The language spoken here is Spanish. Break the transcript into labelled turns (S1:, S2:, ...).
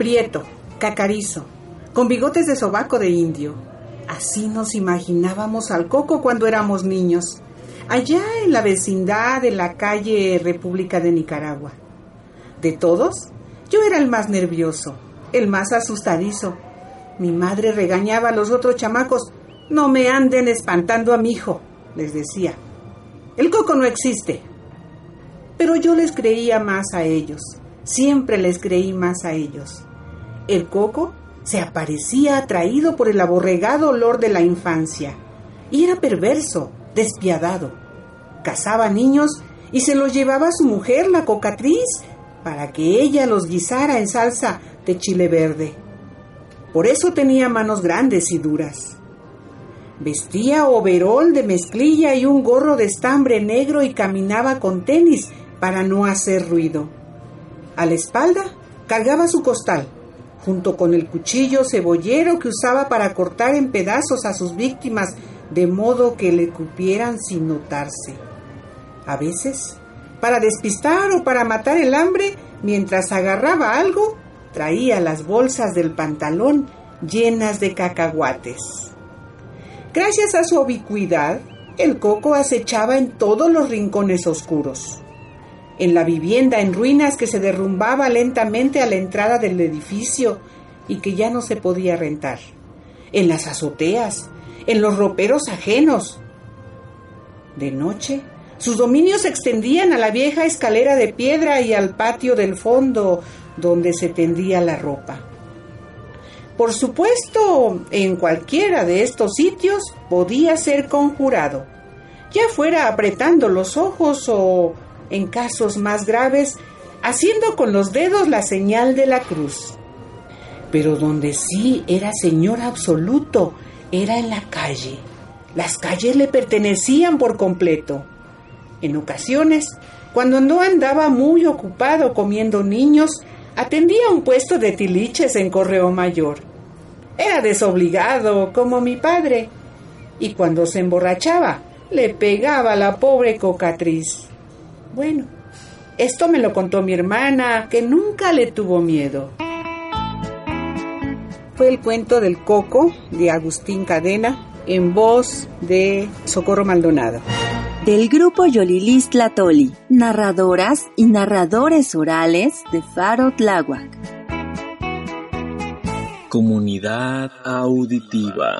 S1: prieto, cacarizo, con bigotes de sobaco de indio. Así nos imaginábamos al Coco cuando éramos niños, allá en la vecindad de la calle República de Nicaragua. De todos, yo era el más nervioso, el más asustadizo. Mi madre regañaba a los otros chamacos, no me anden espantando a mi hijo, les decía. El coco no existe. Pero yo les creía más a ellos, siempre les creí más a ellos. El coco se aparecía atraído por el aborregado olor de la infancia y era perverso, despiadado. Cazaba niños y se los llevaba a su mujer, la cocatriz, para que ella los guisara en salsa de chile verde. Por eso tenía manos grandes y duras. Vestía overol de mezclilla y un gorro de estambre negro y caminaba con tenis para no hacer ruido. A la espalda cargaba su costal, junto con el cuchillo cebollero que usaba para cortar en pedazos a sus víctimas de modo que le cupieran sin notarse. A veces, para despistar o para matar el hambre, mientras agarraba algo, traía las bolsas del pantalón llenas de cacahuates. Gracias a su ubicuidad, el coco acechaba en todos los rincones oscuros. En la vivienda en ruinas que se derrumbaba lentamente a la entrada del edificio y que ya no se podía rentar. En las azoteas, en los roperos ajenos. De noche, sus dominios se extendían a la vieja escalera de piedra y al patio del fondo donde se tendía la ropa. Por supuesto, en cualquiera de estos sitios podía ser conjurado, ya fuera apretando los ojos o, en casos más graves, haciendo con los dedos la señal de la cruz. Pero donde sí era señor absoluto era en la calle. Las calles le pertenecían por completo. En ocasiones, cuando no andaba muy ocupado comiendo niños, atendía un puesto de tiliches en Correo Mayor era desobligado, como mi padre, y cuando se emborrachaba, le pegaba a la pobre cocatriz. Bueno, esto me lo contó mi hermana, que nunca le tuvo miedo. Fue el cuento del coco de Agustín Cadena en voz de Socorro Maldonado.
S2: Del grupo Yolilis Tlatoli, narradoras y narradores orales de Faro Tláhuac.
S3: Comunidad auditiva.